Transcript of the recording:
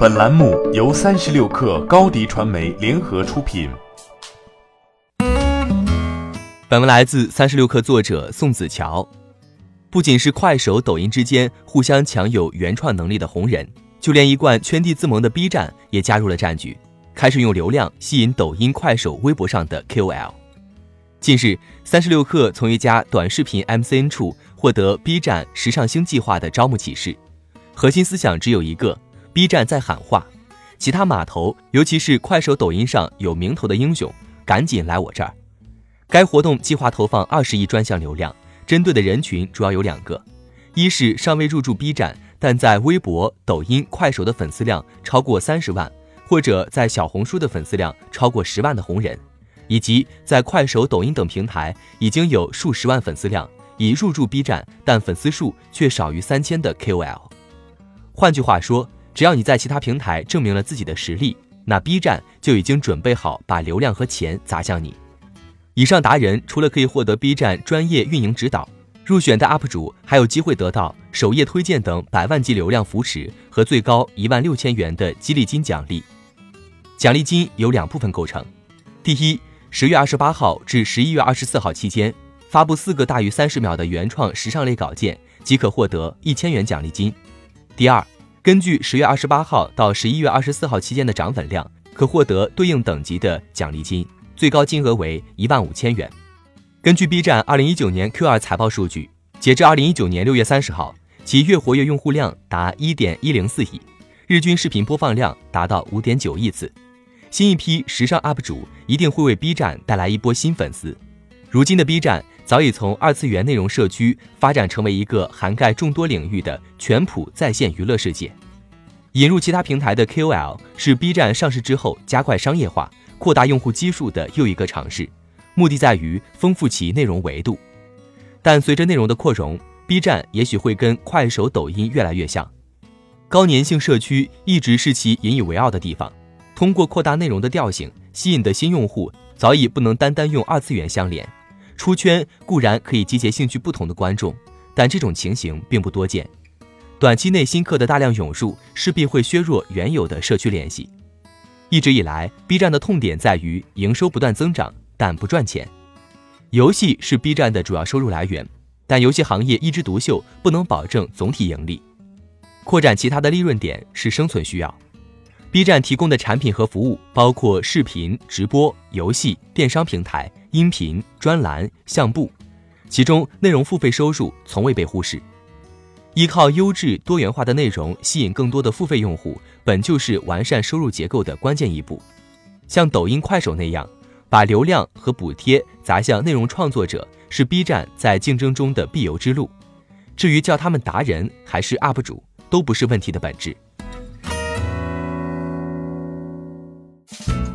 本栏目由三十六氪高低传媒联合出品。本文来自三十六氪作者宋子乔。不仅是快手、抖音之间互相抢有原创能力的红人，就连一贯圈地自萌的 B 站也加入了战局，开始用流量吸引抖音、快手、微博上的 KOL。近日，三十六氪从一家短视频 MCN 处获得 B 站时尚星计划的招募启事，核心思想只有一个。B 站在喊话，其他码头，尤其是快手、抖音上有名头的英雄，赶紧来我这儿。该活动计划投放二十亿专项流量，针对的人群主要有两个：一是尚未入驻 B 站，但在微博、抖音、快手的粉丝量超过三十万，或者在小红书的粉丝量超过十万的红人；以及在快手、抖音等平台已经有数十万粉丝量，已入驻 B 站，但粉丝数却少于三千的 KOL。换句话说，只要你在其他平台证明了自己的实力，那 B 站就已经准备好把流量和钱砸向你。以上达人除了可以获得 B 站专业运营指导，入选的 UP 主还有机会得到首页推荐等百万级流量扶持和最高一万六千元的激励金奖励。奖励金由两部分构成：第一，十月二十八号至十一月二十四号期间，发布四个大于三十秒的原创时尚类稿件，即可获得一千元奖励金；第二。根据十月二十八号到十一月二十四号期间的涨粉量，可获得对应等级的奖励金，最高金额为一万五千元。根据 B 站二零一九年 Q 二财报数据，截至二零一九年六月三十号，其月活跃用户量达一点一零四亿，日均视频播放量达到五点九亿次。新一批时尚 UP 主一定会为 B 站带来一波新粉丝。如今的 B 站。早已从二次元内容社区发展成为一个涵盖众多领域的全普在线娱乐世界。引入其他平台的 KOL 是 B 站上市之后加快商业化、扩大用户基数的又一个尝试，目的在于丰富其内容维度。但随着内容的扩容，B 站也许会跟快手、抖音越来越像。高粘性社区一直是其引以为傲的地方，通过扩大内容的调性，吸引的新用户早已不能单单用二次元相连。出圈固然可以集结兴趣不同的观众，但这种情形并不多见。短期内新客的大量涌入，势必会削弱原有的社区联系。一直以来，B 站的痛点在于营收不断增长，但不赚钱。游戏是 B 站的主要收入来源，但游戏行业一枝独秀，不能保证总体盈利。扩展其他的利润点是生存需要。B 站提供的产品和服务包括视频、直播、游戏、电商平台、音频、专栏、相簿，其中内容付费收入从未被忽视。依靠优质多元化的内容吸引更多的付费用户，本就是完善收入结构的关键一步。像抖音、快手那样，把流量和补贴砸向内容创作者，是 B 站在竞争中的必由之路。至于叫他们达人还是 UP 主，都不是问题的本质。